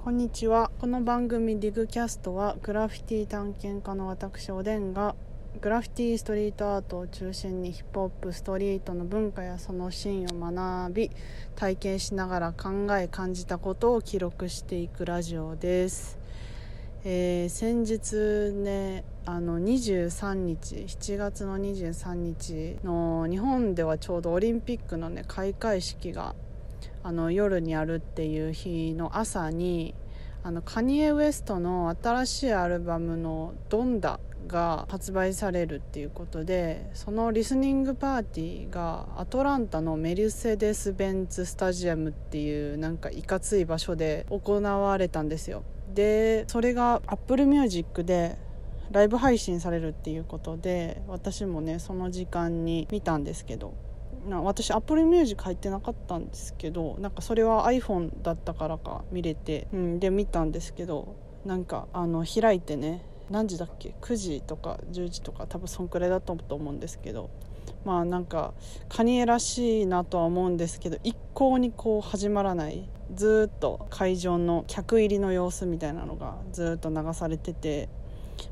こんにちは。この番組ディグキャストはグラフィティ探検家の私おでんがグラフィティストリートアートを中心にヒップホップストリートの文化やそのシーンを学び体験しながら考え感じたことを記録していくラジオです、えー先日ねあの23日7月の23日の日本ではちょうどオリンピックのね開会式があの夜にあるっていう日の朝にあのカニエ・ウエストの新しいアルバムの「ドンダ」が発売されるっていうことでそのリスニングパーティーがアトランタのメルセデス・ベンツ・スタジアムっていうなんかいかつい場所で行われたんですよ。でそれが Apple Music でライブ配信されるっていうことで私もねその時間に見たんですけど。な私 Apple Music 入ってなかったんですけどなんかそれは iPhone だったからか見れて、うん、で見たんですけどなんかあの開いてね何時だっけ？9時とか10時とか多分そんくらいだったと思うんですけどまあなんかカニエらしいなとは思うんですけど一向にこう始まらないずっと会場の客入りの様子みたいなのがずっと流されてて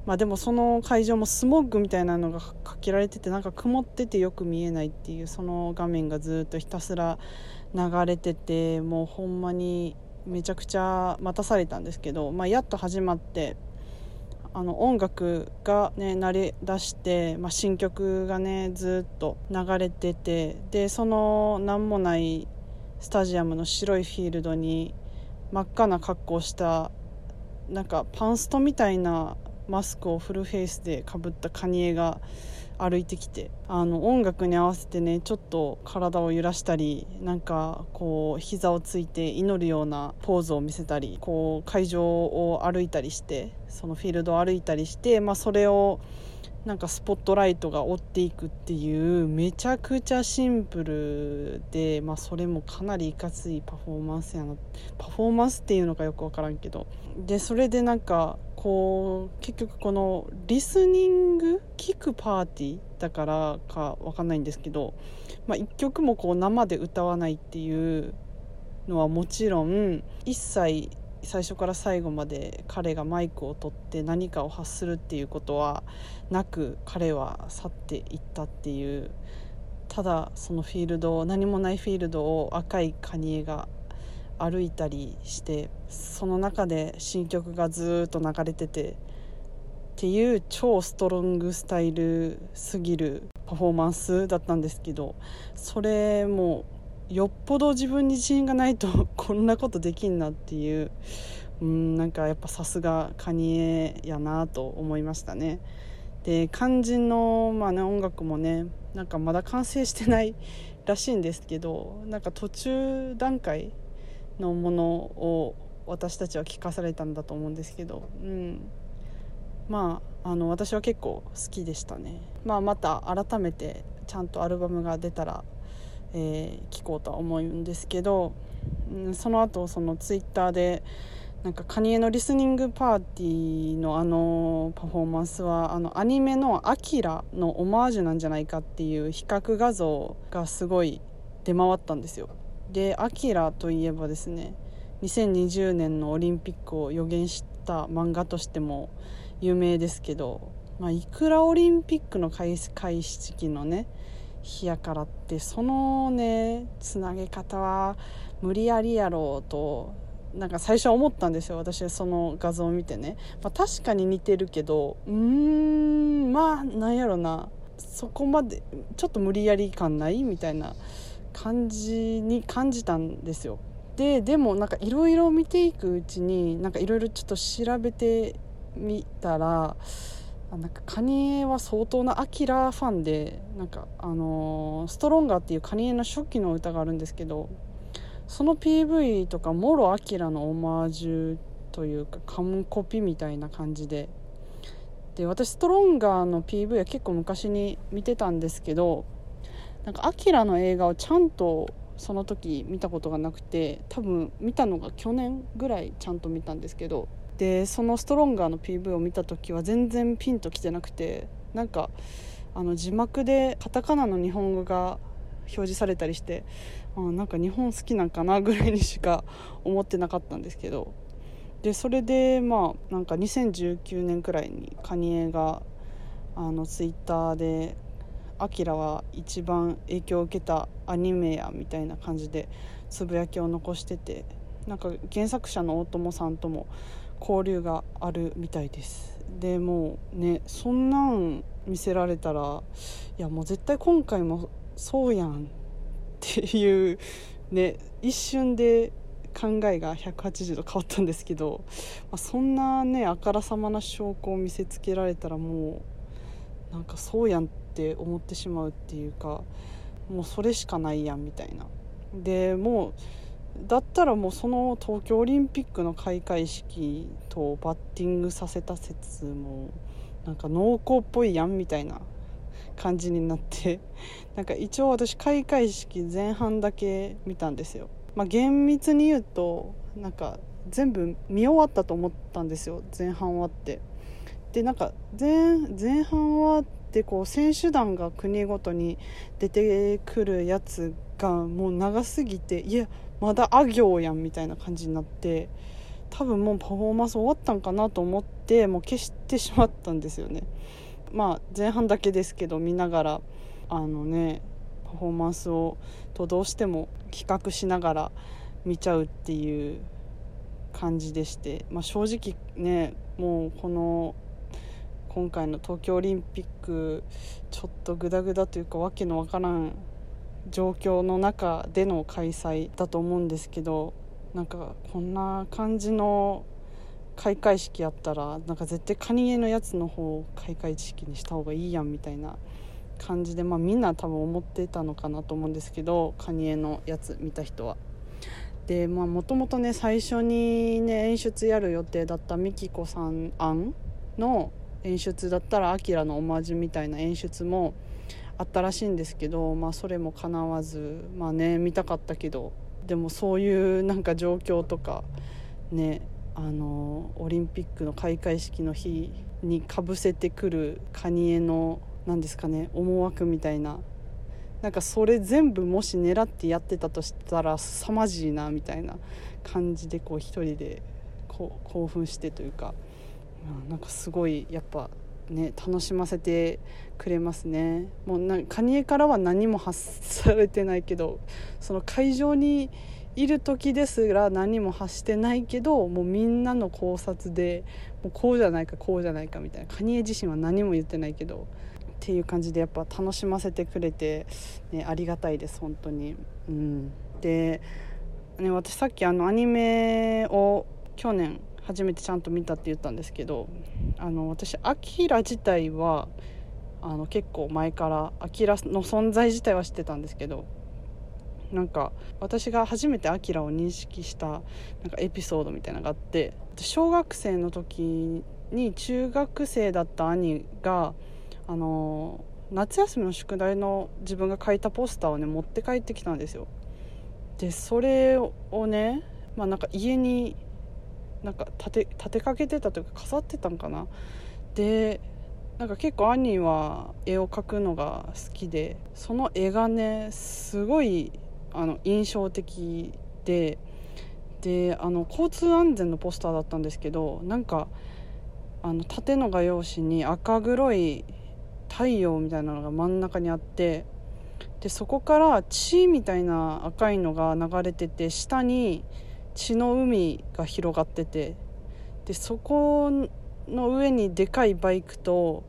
まあでもその会場もスモッグみたいなのがかけられててなんか曇っててよく見えないっていうその画面がずっとひたすら流れててもうほんまにめちゃくちゃ待たされたんですけど、まあ、やっと始まってあの音楽がね鳴り出して、まあ、新曲がねずっと流れててでその何もないスタジアムの白いフィールドに真っ赤な格好をしたなんかパンストみたいなマスクをフルフェイスでかぶったカニエが歩いてきてあの音楽に合わせてねちょっと体を揺らしたりなんかこう膝をついて祈るようなポーズを見せたりこう会場を歩いたりしてそのフィールドを歩いたりして、まあ、それをなんかスポットライトが追っていくっていうめちゃくちゃシンプルで、まあ、それもかなりいかついパフォーマンスやなパフォーマンスっていうのかよく分からんけど。でそれでなんかこう結局このリスニング聞くパーティーだからか分かんないんですけど、まあ、一曲もこう生で歌わないっていうのはもちろん一切最初から最後まで彼がマイクを取って何かを発するっていうことはなく彼は去っていったっていうただそのフィールドを何もないフィールドを赤いカニエが歩いたりしてその中で新曲がずっと流れててっていう超ストロングスタイルすぎるパフォーマンスだったんですけどそれもよっぽど自分に自信がないと こんなことできんなっていううんなんかやっぱさすがカニエやなと思いましたね。で肝心の、まあね、音楽もねなんかまだ完成してないらしいんですけどなんか途中段階のものを私たちは聞かされたんだと思うんですけど、うん、まああの私は結構好きでしたね、まあ、また改めてちゃんとアルバムが出たら、えー、聞こうとは思うんですけど、うん、その後そのツイッターでなんかカニエのリスニングパーティーのあのパフォーマンスはあのアニメの「アキラのオマージュなんじゃないかっていう比較画像がすごい出回ったんですよ。で「アキラといえばですね2020年のオリンピックを予言した漫画としても有名ですけど、まあ、いくらオリンピックの開会式のね日やからってそのねつなげ方は無理やりやろうとなんか最初は思ったんですよ私はその画像を見てね、まあ、確かに似てるけどうーんまあなんやろな。そこまでちょっと無理やり感ないみたいな感じに感じたんですよ。ででもなんかいろいろ見ていくうちになんかいろいろちょっと調べてみたらなんかカニエは相当なアキラファンでなんかあのー、ストロンガーっていうカニエの初期の歌があるんですけどその PV とかもろアキラのオマージュというか完コピみたいな感じで。で私ストロンガーの PV は結構昔に見てたんですけどなんかアキラの映画をちゃんとその時見たことがなくて多分見たのが去年ぐらいちゃんと見たんですけどでそのストロンガーの PV を見た時は全然ピンときてなくてなんかあの字幕でカタカナの日本語が表示されたりしてあなんか日本好きなんかなぐらいにしか思ってなかったんですけど。でそれでまあなんか2019年くらいにカニエがあのツイッターで「アキラは一番影響を受けたアニメや」みたいな感じでつぶやきを残しててなんか原作者の大友さんとも交流があるみたいです。でもうねそんなん見せられたらいやもう絶対今回もそうやんっていうね一瞬で考えが180度変わったんですけど、まあ、そんなねあからさまな証拠を見せつけられたらもうなんかそうやんって思ってしまうっていうかもうそれしかないやんみたいな。でもうだったらもうその東京オリンピックの開会式とバッティングさせた説もなんか濃厚っぽいやんみたいな感じになって なんか一応私開会式前半だけ見たんですよ、まあ、厳密に言うとなんか全部見終わったと思ったんですよ。前半終わって。でなんか前前半終わってこう選手団が国ごとに出てくるやつがもう長すぎていやまだあ行やんみたいな感じになって多分もうパフォーマンス終わったんかなと思ってもう消してしまったんですよね。まあ前半だけですけど見ながらあのねパフォーマンスをとどうしても企画しながら見ちゃうっていう感じでして、まあ、正直ねもうこの今回の東京オリンピックちょっとグダグダというかわけのわからん状況の中での開催だと思うんですけどなんかこんな感じの開会式やったらなんか絶対カニエのやつの方を開会式にした方がいいやんみたいな感じで、まあ、みんな多分思ってたのかなと思うんですけどカニエのやつ見た人は。でまあもともとね最初にね演出やる予定だったミキコさん案の演出だったらアキラのオマージュみたいな演出もあったらしいんですけど、まあ、それもかなわずまあね見たかったけどでもそういうなんか状況とかねあのオリンピックの開会式の日にかぶせてくるカニエの何ですかね思惑みたいななんかそれ全部もし狙ってやってたとしたら凄まじいなみたいな感じでこう一人でこう興奮してというか、なんかすごいやっぱね楽しませてくれますねもうなカニエからは何も発されてないけどその会場にいる時ですら何も発してないけどもうみんなの考察でもうこうじゃないかこうじゃないかみたいなカニエ自身は何も言ってないけどっていう感じでやっぱ楽しませてくれて、ね、ありがたいです本当に。うん、で、ね、私さっきあのアニメを去年初めてちゃんと見たって言ったんですけどあの私アキラ自体はあの結構前からアキラの存在自体は知ってたんですけどなんか私が初めてアキラを認識したなんかエピソードみたいなのがあって小学生の時に中学生だった兄があの夏休みの宿題の自分が書いたポスターをね持って帰ってきたんですよ。でそれをねまあなんか家になんか立て立てかけてたというか飾ってたんかな。でなんか結構兄は絵を描くのが好きでその絵がねすごいあの印象的でであの交通安全のポスターだったんですけどなんかあの縦の画用紙に赤黒い太陽みたいなのが真ん中にあってでそこから血みたいな赤いのが流れてて下に血の海が広がっててでそこの上にでかいバイクと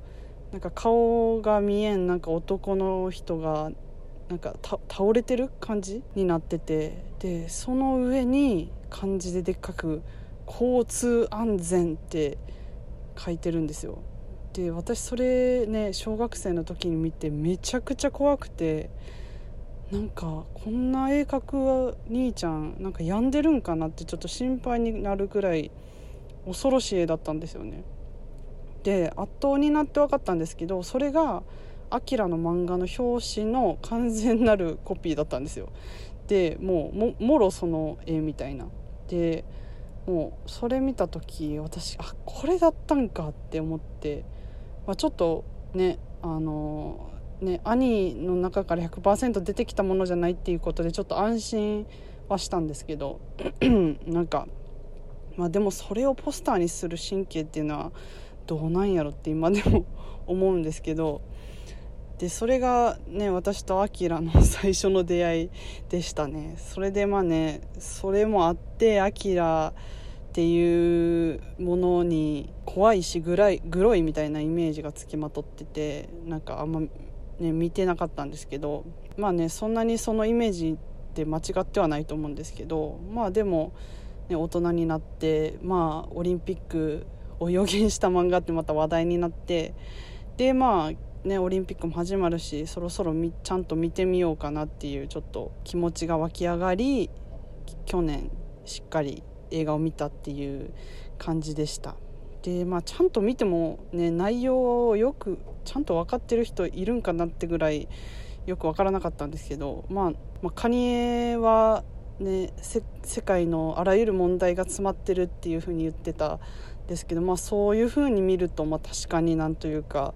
なんか顔が見えんなんか男の人がなんか倒れてる感じになっててでその上に漢字ででっかく「交通安全」って書いてるんですよ。で私それね小学生の時に見てめちゃくちゃ怖くてなんかこんな絵描く兄ちゃんなんか病んでるんかなってちょっと心配になるぐらい恐ろしい絵だったんですよね。で圧倒になって分かったんですけどそれがアキラの漫画の表紙の完全なるコピーだったんですよ。でもうもろその絵みたいな。でもうそれ見た時私あこれだったんかって思って、まあ、ちょっとねあのね、兄の中から100%出てきたものじゃないっていうことでちょっと安心はしたんですけど なんかまあでもそれをポスターにする神経っていうのはどうなんやろって今でも思うんですけどでそれがね私とアキラの最初の出会いでしたね。それでまあねそれもあってアキラっていうものに怖いしグラいグロいみたいなイメージがつきまとっててなんかあんまね見てなかったんですけどまあねそんなにそのイメージって間違ってはないと思うんですけどまあでも、ね、大人になってまあオリンピックを予言した漫画ってまた話題になってでまあね、オリンピックも始まるしそろそろみちゃんと見てみようかなっていうちょっと気持ちが湧き上がり去年しっかり映画を見たっていう感じでした。でまあちゃんと見てもね内容をよくちゃんと分かってる人いるんかなってぐらいよく分からなかったんですけど、まあ、まあ、カニエはね世界のあらゆる問題が詰まってるっていうふうに言ってたんですけど、まあ、そういうふうに見ると、まあ、確かになんというか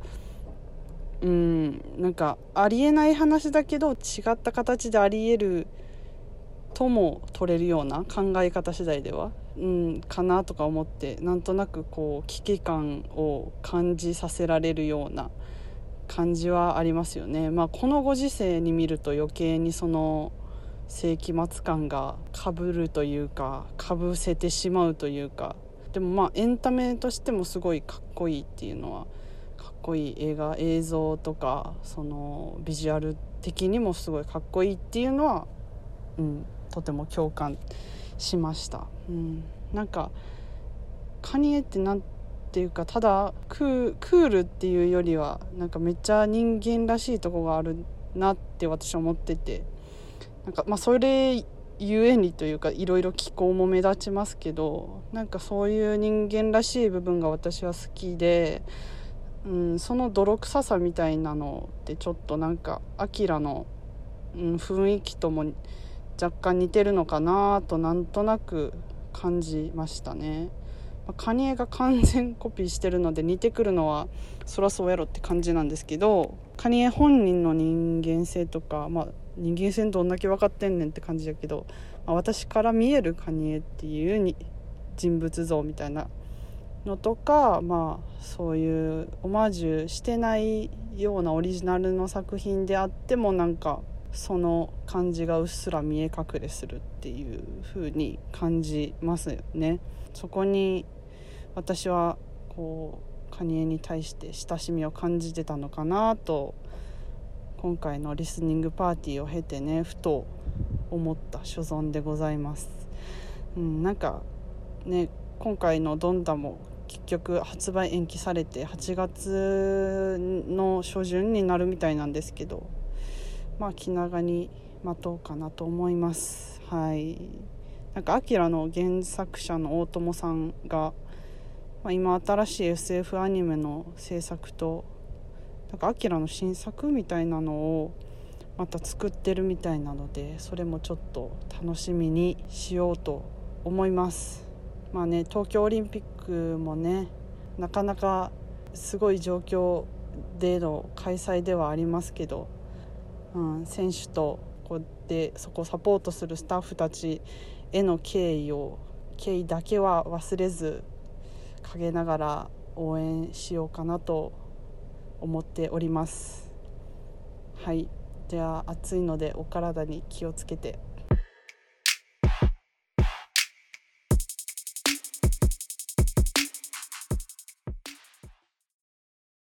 うんなんかありえない話だけど違った形でありえるとも取れるような考え方次第では、うん、かなとか思ってなんとなくこう危機感を感じさせられるような感じはありますよね。まあ、このご時世に見ると余計にその世紀末感がかぶるというかかぶせてしまうというかでもまあエンタメとしてもすごいかっこいいっていうのはかっこいい映画映像とかそのビジュアル的にもすごいかっこいいっていうのは、うん、とても共感しました、うん、なんかカニエって何ていうかただクールっていうよりはなんかめっちゃ人間らしいとこがあるなって私は思ってて。なんかまあそれゆえにというかいろいろ気候も目立ちますけどなんかそういう人間らしい部分が私は好きでうん、その泥臭さみたいなのってちょっとなんかアキラの、うん、雰囲気とも若干似てるのかなとなんとなく感じましたね。ま、カニエが完全コピーしてるので似てくるのはそらそうやろって感じなんですけどカニエ本人の人間性とか、まあ、人間性どんだけ分かってんねんって感じだけど、まあ、私から見えるカニエっていうに人物像みたいなのとか、まあ、そういうオマージュしてないようなオリジナルの作品であってもなんかその感じがうっすら見え隠れするっていう風に感じますよね。そこに私はこうカニエに対して親しみを感じてたのかなと今回のリスニングパーティーを経てねふと思った所存でございます。うん、なんかね今回のドンダも結局発売延期されて8月の初旬になるみたいなんですけどまあ気長に待とうかなと思います。はい。なんか「アキラの原作者の大友さんが、まあ、今新しい SF アニメの制作となんかアキラの新作みたいなのをまた作ってるみたいなのでそれもちょっと楽しみにしようと思います。まあね東京オリンピックもねなかなかすごい状況での開催ではありますけど、うん、選手とこうでそこをサポートするスタッフたちへの敬意を敬意だけは忘れず陰ながら応援しようかなと思っております。はい。では暑いのでお体に気をつけて。